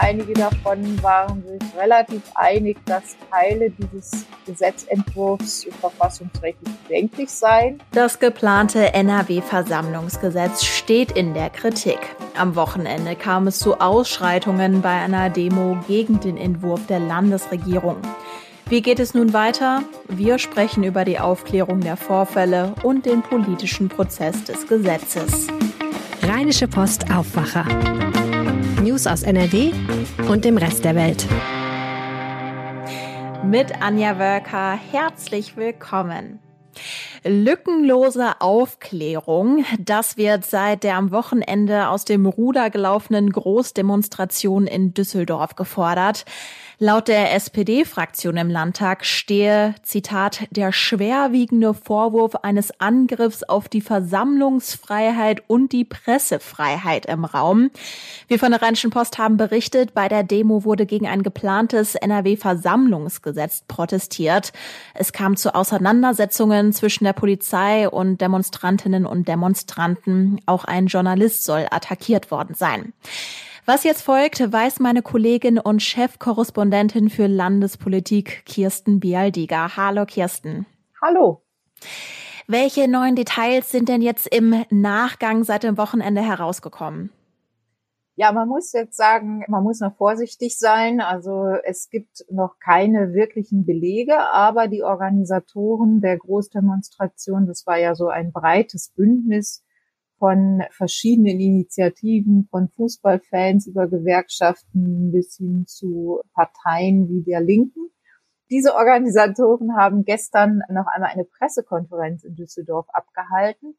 Einige davon waren sich relativ einig, dass Teile dieses Gesetzentwurfs verfassungsrechtlich bedenklich seien. Das geplante NRW-Versammlungsgesetz steht in der Kritik. Am Wochenende kam es zu Ausschreitungen bei einer Demo gegen den Entwurf der Landesregierung. Wie geht es nun weiter? Wir sprechen über die Aufklärung der Vorfälle und den politischen Prozess des Gesetzes. Rheinische Post Aufwacher. News aus NRW und dem Rest der Welt. Mit Anja Wölker herzlich willkommen. Lückenlose Aufklärung, das wird seit der am Wochenende aus dem Ruder gelaufenen Großdemonstration in Düsseldorf gefordert. Laut der SPD-Fraktion im Landtag stehe, Zitat, der schwerwiegende Vorwurf eines Angriffs auf die Versammlungsfreiheit und die Pressefreiheit im Raum. Wir von der Rheinischen Post haben berichtet, bei der Demo wurde gegen ein geplantes NRW-Versammlungsgesetz protestiert. Es kam zu Auseinandersetzungen zwischen der Polizei und Demonstrantinnen und Demonstranten. Auch ein Journalist soll attackiert worden sein. Was jetzt folgt, weiß meine Kollegin und Chefkorrespondentin für Landespolitik Kirsten Bialdiger. Hallo Kirsten. Hallo. Welche neuen Details sind denn jetzt im Nachgang seit dem Wochenende herausgekommen? Ja, man muss jetzt sagen, man muss noch vorsichtig sein. Also es gibt noch keine wirklichen Belege, aber die Organisatoren der Großdemonstration, das war ja so ein breites Bündnis von verschiedenen Initiativen, von Fußballfans über Gewerkschaften bis hin zu Parteien wie der Linken. Diese Organisatoren haben gestern noch einmal eine Pressekonferenz in Düsseldorf abgehalten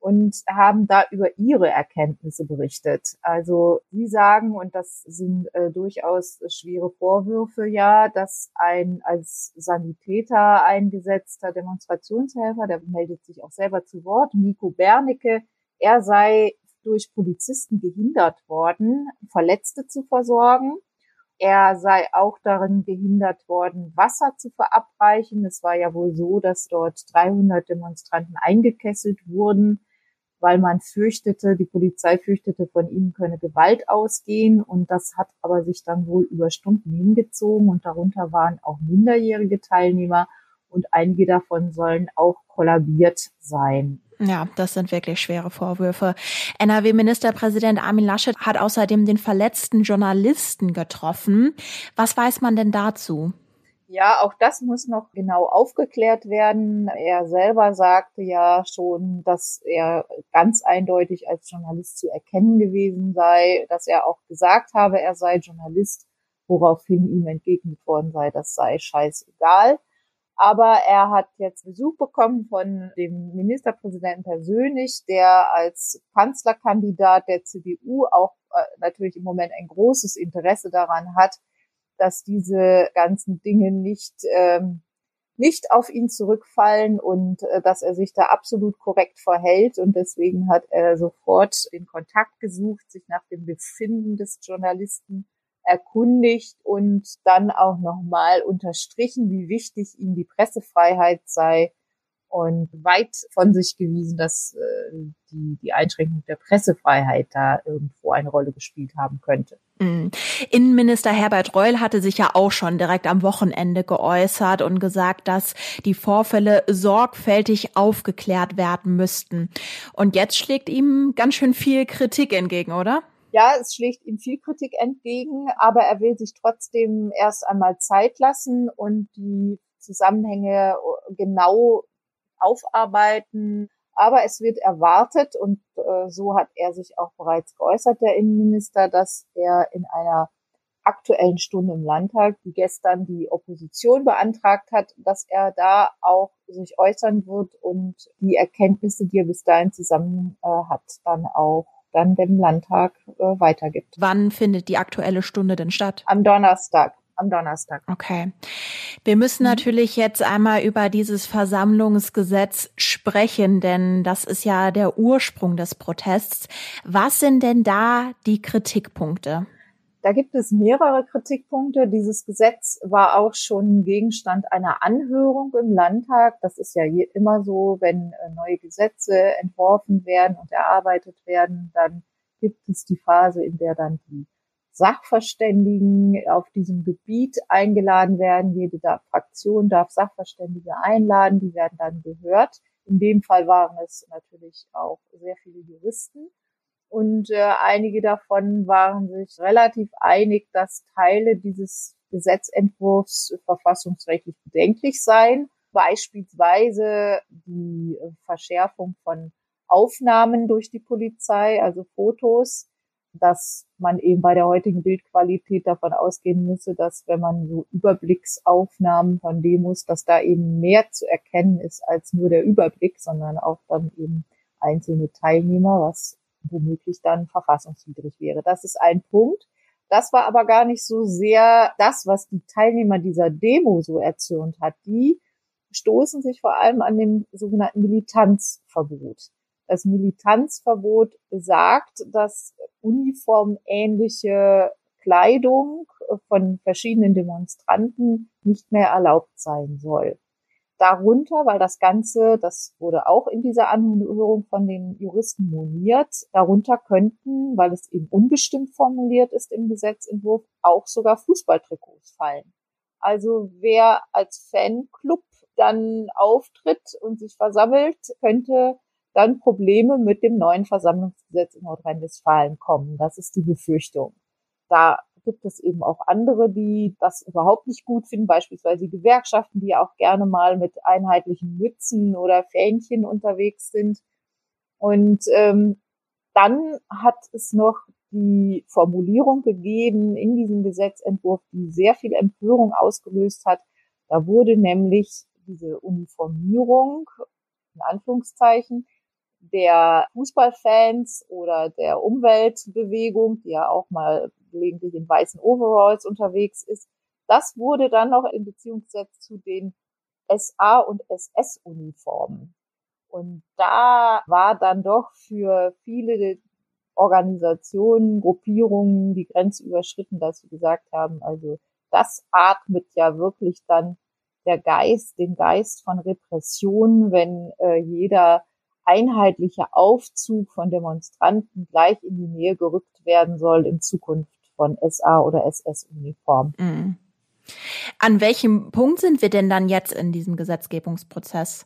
und haben da über ihre Erkenntnisse berichtet. Also sie sagen, und das sind äh, durchaus schwere Vorwürfe, ja, dass ein als Sanitäter eingesetzter Demonstrationshelfer, der meldet sich auch selber zu Wort, Nico Bernecke, er sei durch Polizisten gehindert worden, Verletzte zu versorgen. Er sei auch darin gehindert worden, Wasser zu verabreichen. Es war ja wohl so, dass dort 300 Demonstranten eingekesselt wurden, weil man fürchtete, die Polizei fürchtete, von ihnen könne Gewalt ausgehen. Und das hat aber sich dann wohl über Stunden hingezogen. Und darunter waren auch minderjährige Teilnehmer. Und einige davon sollen auch kollabiert sein. Ja, das sind wirklich schwere Vorwürfe. NRW-Ministerpräsident Armin Laschet hat außerdem den verletzten Journalisten getroffen. Was weiß man denn dazu? Ja, auch das muss noch genau aufgeklärt werden. Er selber sagte ja schon, dass er ganz eindeutig als Journalist zu erkennen gewesen sei, dass er auch gesagt habe, er sei Journalist, woraufhin ihm entgegnet worden sei, das sei scheißegal. Aber er hat jetzt Besuch bekommen von dem Ministerpräsidenten persönlich, der als Kanzlerkandidat der CDU auch äh, natürlich im Moment ein großes Interesse daran hat, dass diese ganzen Dinge nicht ähm, nicht auf ihn zurückfallen und äh, dass er sich da absolut korrekt verhält. Und deswegen hat er sofort in Kontakt gesucht, sich nach dem Befinden des Journalisten erkundigt und dann auch nochmal unterstrichen, wie wichtig ihm die Pressefreiheit sei und weit von sich gewiesen, dass äh, die, die Einschränkung der Pressefreiheit da irgendwo eine Rolle gespielt haben könnte. Mhm. Innenminister Herbert Reul hatte sich ja auch schon direkt am Wochenende geäußert und gesagt, dass die Vorfälle sorgfältig aufgeklärt werden müssten. Und jetzt schlägt ihm ganz schön viel Kritik entgegen, oder? Ja, es schlägt ihm viel Kritik entgegen, aber er will sich trotzdem erst einmal Zeit lassen und die Zusammenhänge genau aufarbeiten. Aber es wird erwartet, und äh, so hat er sich auch bereits geäußert, der Innenminister, dass er in einer aktuellen Stunde im Landtag, die gestern die Opposition beantragt hat, dass er da auch sich äußern wird und die Erkenntnisse, die er bis dahin zusammen äh, hat, dann auch dann dem Landtag äh, weitergibt. Wann findet die aktuelle Stunde denn statt? Am Donnerstag. Am Donnerstag. Okay. Wir müssen mhm. natürlich jetzt einmal über dieses Versammlungsgesetz sprechen, denn das ist ja der Ursprung des Protests. Was sind denn da die Kritikpunkte? Da gibt es mehrere Kritikpunkte. Dieses Gesetz war auch schon Gegenstand einer Anhörung im Landtag. Das ist ja immer so, wenn äh, neue Gesetze entworfen werden und erarbeitet werden, dann gibt es die Phase, in der dann die Sachverständigen auf diesem Gebiet eingeladen werden. Jede Fraktion darf Sachverständige einladen, die werden dann gehört. In dem Fall waren es natürlich auch sehr viele Juristen. Und äh, einige davon waren sich relativ einig, dass Teile dieses Gesetzentwurfs verfassungsrechtlich bedenklich seien. Beispielsweise die Verschärfung von Aufnahmen durch die Polizei, also Fotos, dass man eben bei der heutigen Bildqualität davon ausgehen müsse, dass wenn man so Überblicksaufnahmen von Demos, dass da eben mehr zu erkennen ist als nur der Überblick, sondern auch dann eben einzelne Teilnehmer, was womöglich dann verfassungswidrig wäre. Das ist ein Punkt. Das war aber gar nicht so sehr das, was die Teilnehmer dieser Demo so erzürnt hat. Die stoßen sich vor allem an dem sogenannten Militanzverbot. Das Militanzverbot besagt, dass uniformähnliche Kleidung von verschiedenen Demonstranten nicht mehr erlaubt sein soll. Darunter, weil das Ganze, das wurde auch in dieser Anhörung von den Juristen moniert, darunter könnten, weil es eben unbestimmt formuliert ist im Gesetzentwurf, auch sogar Fußballtrikots fallen. Also wer als Fanclub dann auftritt und sich versammelt, könnte dann Probleme mit dem neuen Versammlungsgesetz in Nordrhein-Westfalen kommen. Das ist die Befürchtung. Da gibt es eben auch andere, die das überhaupt nicht gut finden, beispielsweise Gewerkschaften, die auch gerne mal mit einheitlichen Mützen oder Fähnchen unterwegs sind. Und ähm, dann hat es noch die Formulierung gegeben in diesem Gesetzentwurf, die sehr viel Empörung ausgelöst hat. Da wurde nämlich diese Uniformierung, in Anführungszeichen, der Fußballfans oder der Umweltbewegung, die ja auch mal gelegentlich in weißen Overalls unterwegs ist, das wurde dann noch in Beziehung gesetzt zu den SA- und SS-Uniformen. Und da war dann doch für viele Organisationen, Gruppierungen die Grenze überschritten, dass sie gesagt haben, also das atmet ja wirklich dann der Geist, den Geist von Repression, wenn äh, jeder einheitliche Aufzug von Demonstranten gleich in die Nähe gerückt werden soll in Zukunft von SA oder SS-Uniform. Mhm. An welchem Punkt sind wir denn dann jetzt in diesem Gesetzgebungsprozess?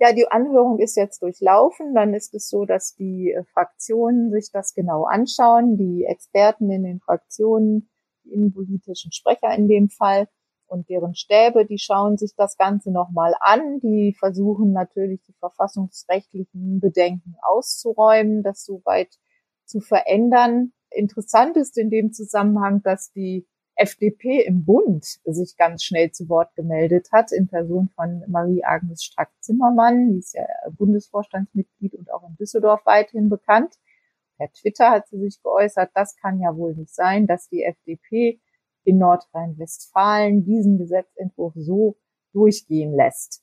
Ja, die Anhörung ist jetzt durchlaufen. Dann ist es so, dass die äh, Fraktionen sich das genau anschauen, die Experten in den Fraktionen, die innenpolitischen Sprecher in dem Fall und deren Stäbe, die schauen sich das Ganze nochmal an. Die versuchen natürlich die verfassungsrechtlichen Bedenken auszuräumen, das soweit zu verändern. Interessant ist in dem Zusammenhang, dass die FDP im Bund sich ganz schnell zu Wort gemeldet hat, in Person von Marie-Agnes Strack-Zimmermann, die ist ja Bundesvorstandsmitglied und auch in Düsseldorf weithin bekannt. Per Twitter hat sie sich geäußert, das kann ja wohl nicht sein, dass die FDP in Nordrhein-Westfalen diesen Gesetzentwurf so durchgehen lässt.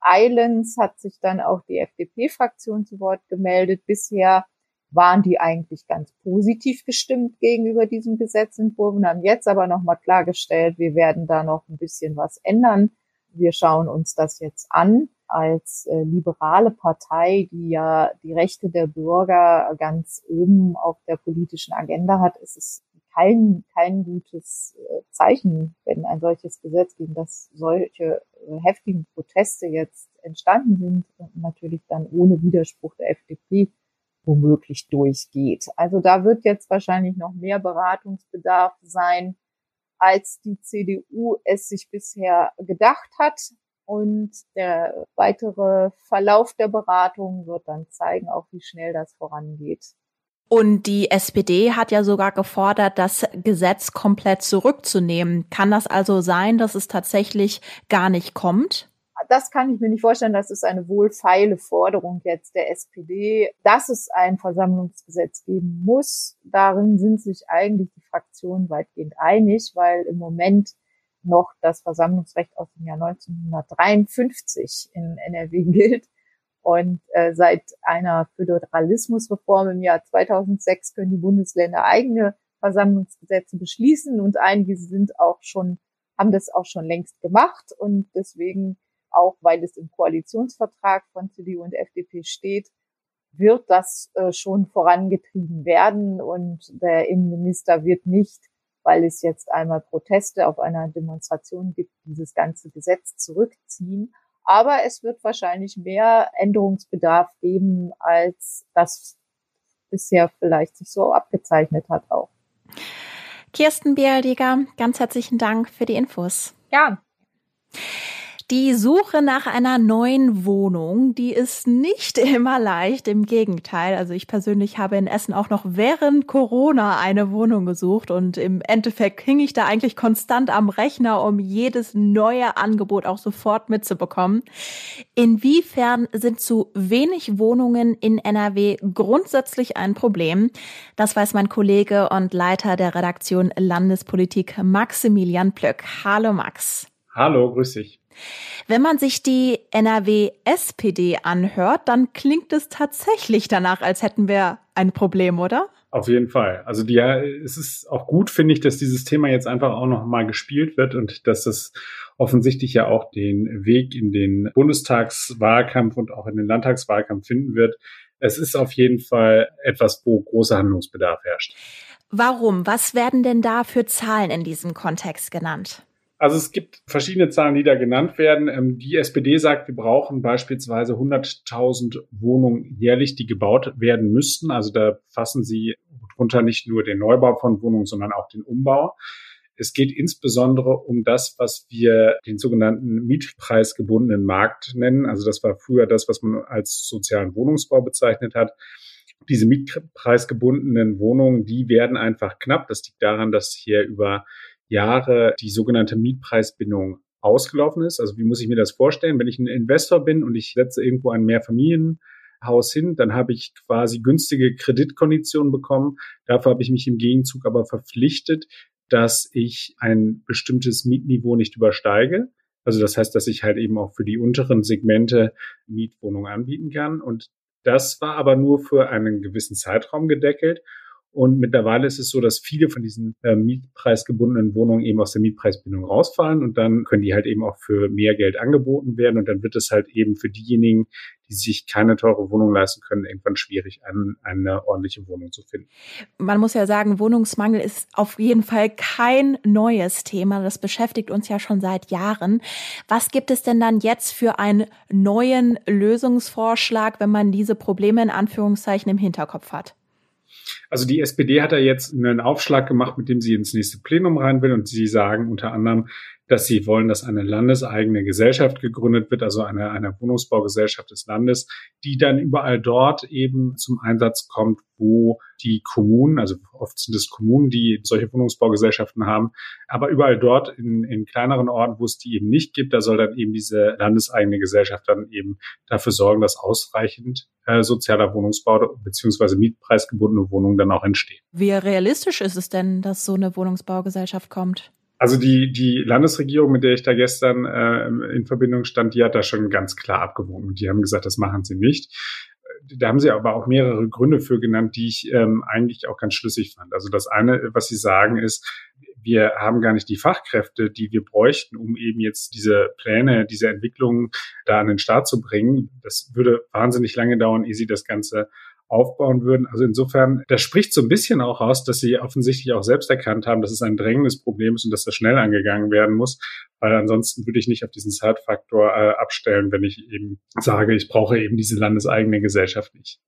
Eilens hat sich dann auch die FDP-Fraktion zu Wort gemeldet. Bisher waren die eigentlich ganz positiv gestimmt gegenüber diesem Gesetzentwurf und haben jetzt aber nochmal klargestellt, wir werden da noch ein bisschen was ändern. Wir schauen uns das jetzt an als äh, liberale Partei, die ja die Rechte der Bürger ganz oben auf der politischen Agenda hat, ist es kein, kein gutes äh, Zeichen, wenn ein solches Gesetz, gegen das solche äh, heftigen Proteste jetzt entstanden sind und natürlich dann ohne Widerspruch der FDP womöglich durchgeht. Also da wird jetzt wahrscheinlich noch mehr Beratungsbedarf sein, als die CDU es sich bisher gedacht hat. Und der weitere Verlauf der Beratung wird dann zeigen, auch wie schnell das vorangeht. Und die SPD hat ja sogar gefordert, das Gesetz komplett zurückzunehmen. Kann das also sein, dass es tatsächlich gar nicht kommt? Das kann ich mir nicht vorstellen. Das ist eine wohlfeile Forderung jetzt der SPD, dass es ein Versammlungsgesetz geben muss. Darin sind sich eigentlich die Fraktionen weitgehend einig, weil im Moment noch das Versammlungsrecht aus dem Jahr 1953 in NRW gilt. Und äh, seit einer Föderalismusreform im Jahr 2006 können die Bundesländer eigene Versammlungsgesetze beschließen und einige sind auch schon, haben das auch schon längst gemacht und deswegen auch, weil es im Koalitionsvertrag von CDU und FDP steht, wird das äh, schon vorangetrieben werden und der Innenminister wird nicht, weil es jetzt einmal Proteste auf einer Demonstration gibt, dieses ganze Gesetz zurückziehen. Aber es wird wahrscheinlich mehr Änderungsbedarf geben, als das bisher vielleicht sich so abgezeichnet hat auch. Kirsten Bialdiger, ganz herzlichen Dank für die Infos. Ja. Die Suche nach einer neuen Wohnung, die ist nicht immer leicht. Im Gegenteil. Also ich persönlich habe in Essen auch noch während Corona eine Wohnung gesucht und im Endeffekt hing ich da eigentlich konstant am Rechner, um jedes neue Angebot auch sofort mitzubekommen. Inwiefern sind zu wenig Wohnungen in NRW grundsätzlich ein Problem? Das weiß mein Kollege und Leiter der Redaktion Landespolitik Maximilian Plöck. Hallo Max. Hallo, grüß dich. Wenn man sich die NRW-SPD anhört, dann klingt es tatsächlich danach, als hätten wir ein Problem, oder? Auf jeden Fall. Also die, es ist auch gut, finde ich, dass dieses Thema jetzt einfach auch noch mal gespielt wird und dass das offensichtlich ja auch den Weg in den Bundestagswahlkampf und auch in den Landtagswahlkampf finden wird. Es ist auf jeden Fall etwas, wo großer Handlungsbedarf herrscht. Warum? Was werden denn da für Zahlen in diesem Kontext genannt? Also es gibt verschiedene Zahlen, die da genannt werden. Ähm, die SPD sagt, wir brauchen beispielsweise 100.000 Wohnungen jährlich, die gebaut werden müssten. Also da fassen sie drunter nicht nur den Neubau von Wohnungen, sondern auch den Umbau. Es geht insbesondere um das, was wir den sogenannten mietpreisgebundenen Markt nennen. Also das war früher das, was man als sozialen Wohnungsbau bezeichnet hat. Diese mietpreisgebundenen Wohnungen, die werden einfach knapp. Das liegt daran, dass hier über Jahre die sogenannte Mietpreisbindung ausgelaufen ist. Also wie muss ich mir das vorstellen? Wenn ich ein Investor bin und ich setze irgendwo ein Mehrfamilienhaus hin, dann habe ich quasi günstige Kreditkonditionen bekommen. Dafür habe ich mich im Gegenzug aber verpflichtet, dass ich ein bestimmtes Mietniveau nicht übersteige. Also das heißt, dass ich halt eben auch für die unteren Segmente Mietwohnungen anbieten kann. Und das war aber nur für einen gewissen Zeitraum gedeckelt. Und mittlerweile ist es so, dass viele von diesen äh, mietpreisgebundenen Wohnungen eben aus der Mietpreisbindung rausfallen und dann können die halt eben auch für mehr Geld angeboten werden und dann wird es halt eben für diejenigen, die sich keine teure Wohnung leisten können, irgendwann schwierig, ein, eine ordentliche Wohnung zu finden. Man muss ja sagen, Wohnungsmangel ist auf jeden Fall kein neues Thema. Das beschäftigt uns ja schon seit Jahren. Was gibt es denn dann jetzt für einen neuen Lösungsvorschlag, wenn man diese Probleme in Anführungszeichen im Hinterkopf hat? Also die SPD hat da jetzt einen Aufschlag gemacht, mit dem sie ins nächste Plenum rein will. Und sie sagen unter anderem, dass sie wollen, dass eine landeseigene Gesellschaft gegründet wird, also eine, eine Wohnungsbaugesellschaft des Landes, die dann überall dort eben zum Einsatz kommt, wo die Kommunen, also oft sind es Kommunen, die solche Wohnungsbaugesellschaften haben, aber überall dort in, in kleineren Orten, wo es die eben nicht gibt, da soll dann eben diese landeseigene Gesellschaft dann eben dafür sorgen, dass ausreichend äh, sozialer Wohnungsbau beziehungsweise mietpreisgebundene Wohnungen dann auch entstehen. Wie realistisch ist es denn, dass so eine Wohnungsbaugesellschaft kommt? Also die, die Landesregierung, mit der ich da gestern äh, in Verbindung stand, die hat da schon ganz klar abgewogen. Und die haben gesagt, das machen sie nicht. Da haben sie aber auch mehrere Gründe für genannt, die ich ähm, eigentlich auch ganz schlüssig fand. Also das eine, was sie sagen, ist, wir haben gar nicht die Fachkräfte, die wir bräuchten, um eben jetzt diese Pläne, diese Entwicklungen da an den Start zu bringen. Das würde wahnsinnig lange dauern, ehe sie das Ganze aufbauen würden. Also insofern, das spricht so ein bisschen auch aus, dass sie offensichtlich auch selbst erkannt haben, dass es ein drängendes Problem ist und dass das schnell angegangen werden muss, weil ansonsten würde ich nicht auf diesen Zeitfaktor äh, abstellen, wenn ich eben sage, ich brauche eben diese landeseigene Gesellschaft nicht.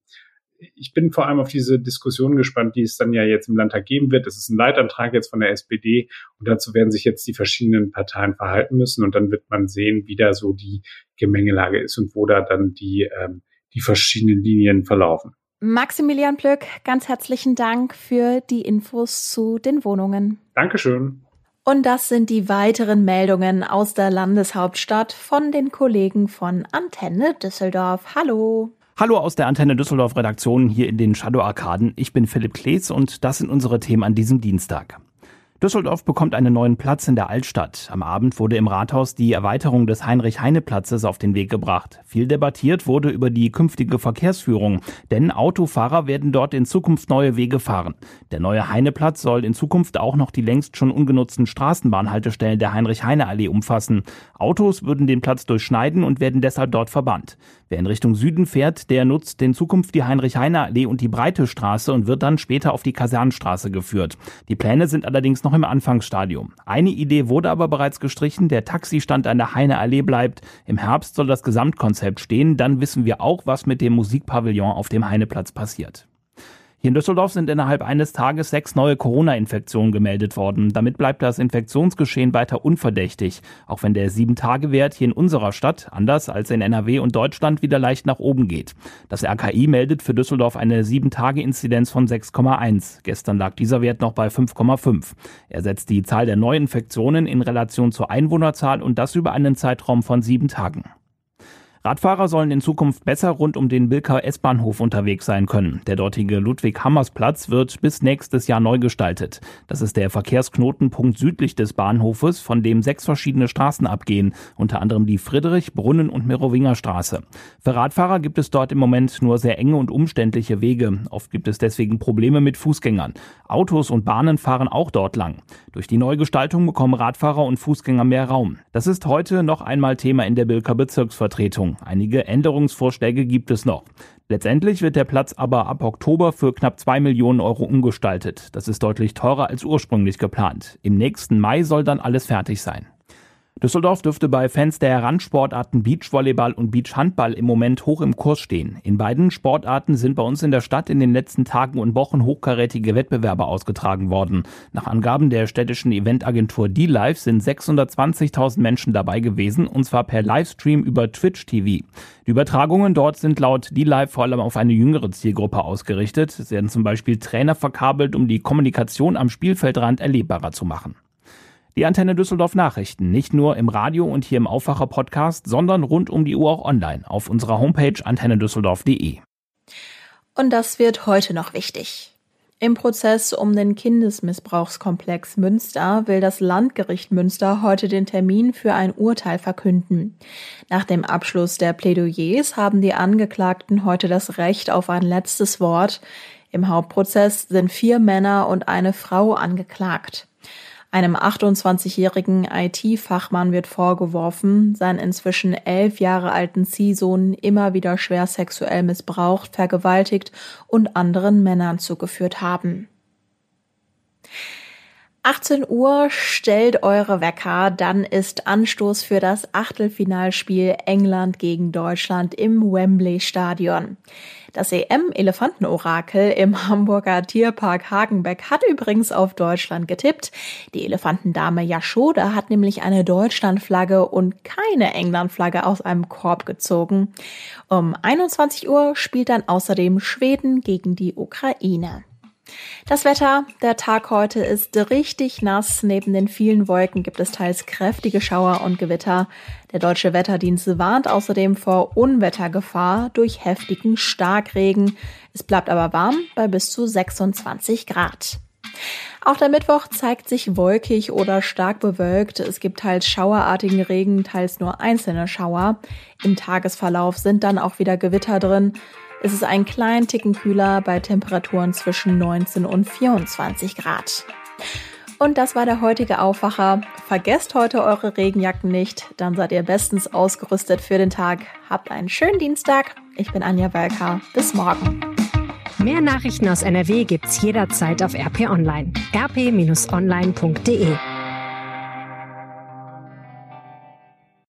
Ich bin vor allem auf diese Diskussion gespannt, die es dann ja jetzt im Landtag geben wird. Das ist ein Leitantrag jetzt von der SPD und dazu werden sich jetzt die verschiedenen Parteien verhalten müssen und dann wird man sehen, wie da so die Gemengelage ist und wo da dann die, ähm, die verschiedenen Linien verlaufen. Maximilian Plück, ganz herzlichen Dank für die Infos zu den Wohnungen. Dankeschön. Und das sind die weiteren Meldungen aus der Landeshauptstadt von den Kollegen von Antenne Düsseldorf. Hallo. Hallo aus der Antenne Düsseldorf Redaktion hier in den Shadow Arkaden. Ich bin Philipp Klees und das sind unsere Themen an diesem Dienstag. Düsseldorf bekommt einen neuen Platz in der Altstadt. Am Abend wurde im Rathaus die Erweiterung des Heinrich-Heine-Platzes auf den Weg gebracht. Viel debattiert wurde über die künftige Verkehrsführung, denn Autofahrer werden dort in Zukunft neue Wege fahren. Der neue Heine-Platz soll in Zukunft auch noch die längst schon ungenutzten Straßenbahnhaltestellen der Heinrich-Heine-Allee umfassen. Autos würden den Platz durchschneiden und werden deshalb dort verbannt. Wer in Richtung Süden fährt, der nutzt in Zukunft die Heinrich-Heine-Allee und die Breite Straße und wird dann später auf die Kasernenstraße geführt. Die Pläne sind allerdings noch noch im Anfangsstadium. Eine Idee wurde aber bereits gestrichen, der Taxistand an der Heine Allee bleibt. Im Herbst soll das Gesamtkonzept stehen, dann wissen wir auch, was mit dem Musikpavillon auf dem Heineplatz passiert. Hier in Düsseldorf sind innerhalb eines Tages sechs neue Corona-Infektionen gemeldet worden. Damit bleibt das Infektionsgeschehen weiter unverdächtig, auch wenn der Sieben-Tage-Wert hier in unserer Stadt, anders als in NRW und Deutschland, wieder leicht nach oben geht. Das RKI meldet für Düsseldorf eine Sieben-Tage-Inzidenz von 6,1. Gestern lag dieser Wert noch bei 5,5. Er setzt die Zahl der Neuinfektionen in Relation zur Einwohnerzahl und das über einen Zeitraum von sieben Tagen. Radfahrer sollen in Zukunft besser rund um den Bilker S-Bahnhof unterwegs sein können. Der dortige Ludwig-Hammers-Platz wird bis nächstes Jahr neu gestaltet. Das ist der Verkehrsknotenpunkt südlich des Bahnhofes, von dem sechs verschiedene Straßen abgehen, unter anderem die Friedrich-, Brunnen- und Merowinger Straße. Für Radfahrer gibt es dort im Moment nur sehr enge und umständliche Wege. Oft gibt es deswegen Probleme mit Fußgängern. Autos und Bahnen fahren auch dort lang. Durch die Neugestaltung bekommen Radfahrer und Fußgänger mehr Raum. Das ist heute noch einmal Thema in der Bilker Bezirksvertretung. Einige Änderungsvorschläge gibt es noch. Letztendlich wird der Platz aber ab Oktober für knapp zwei Millionen Euro umgestaltet. Das ist deutlich teurer als ursprünglich geplant. Im nächsten Mai soll dann alles fertig sein. Düsseldorf dürfte bei Fans der Randsportarten Beachvolleyball und Beachhandball im Moment hoch im Kurs stehen. In beiden Sportarten sind bei uns in der Stadt in den letzten Tagen und Wochen hochkarätige Wettbewerbe ausgetragen worden. Nach Angaben der städtischen Eventagentur D-Live sind 620.000 Menschen dabei gewesen, und zwar per Livestream über Twitch TV. Die Übertragungen dort sind laut D-Live vor allem auf eine jüngere Zielgruppe ausgerichtet. Es werden zum Beispiel Trainer verkabelt, um die Kommunikation am Spielfeldrand erlebbarer zu machen. Die Antenne Düsseldorf Nachrichten, nicht nur im Radio und hier im Aufwacher Podcast, sondern rund um die Uhr auch online auf unserer Homepage antennedüsseldorf.de. Und das wird heute noch wichtig. Im Prozess um den Kindesmissbrauchskomplex Münster will das Landgericht Münster heute den Termin für ein Urteil verkünden. Nach dem Abschluss der Plädoyers haben die Angeklagten heute das Recht auf ein letztes Wort. Im Hauptprozess sind vier Männer und eine Frau angeklagt. Einem 28-jährigen IT-Fachmann wird vorgeworfen, seinen inzwischen elf Jahre alten Ziehsohn immer wieder schwer sexuell missbraucht, vergewaltigt und anderen Männern zugeführt haben. 18 Uhr stellt eure Wecker, dann ist Anstoß für das Achtelfinalspiel England gegen Deutschland im Wembley Stadion. Das EM-Elefantenorakel im Hamburger Tierpark Hagenbeck hat übrigens auf Deutschland getippt. Die Elefantendame Yashoda hat nämlich eine Deutschlandflagge und keine Englandflagge aus einem Korb gezogen. Um 21 Uhr spielt dann außerdem Schweden gegen die Ukraine. Das Wetter, der Tag heute ist richtig nass. Neben den vielen Wolken gibt es teils kräftige Schauer und Gewitter. Der deutsche Wetterdienst warnt außerdem vor Unwettergefahr durch heftigen Starkregen. Es bleibt aber warm bei bis zu 26 Grad. Auch der Mittwoch zeigt sich wolkig oder stark bewölkt. Es gibt teils schauerartigen Regen, teils nur einzelne Schauer. Im Tagesverlauf sind dann auch wieder Gewitter drin. Es ist ein kleinen Ticken kühler bei Temperaturen zwischen 19 und 24 Grad. Und das war der heutige Aufwacher. Vergesst heute eure Regenjacken nicht, dann seid ihr bestens ausgerüstet für den Tag. Habt einen schönen Dienstag. Ich bin Anja Welka. Bis morgen. Mehr Nachrichten aus NRW gibt's jederzeit auf RP Online. rp-online.de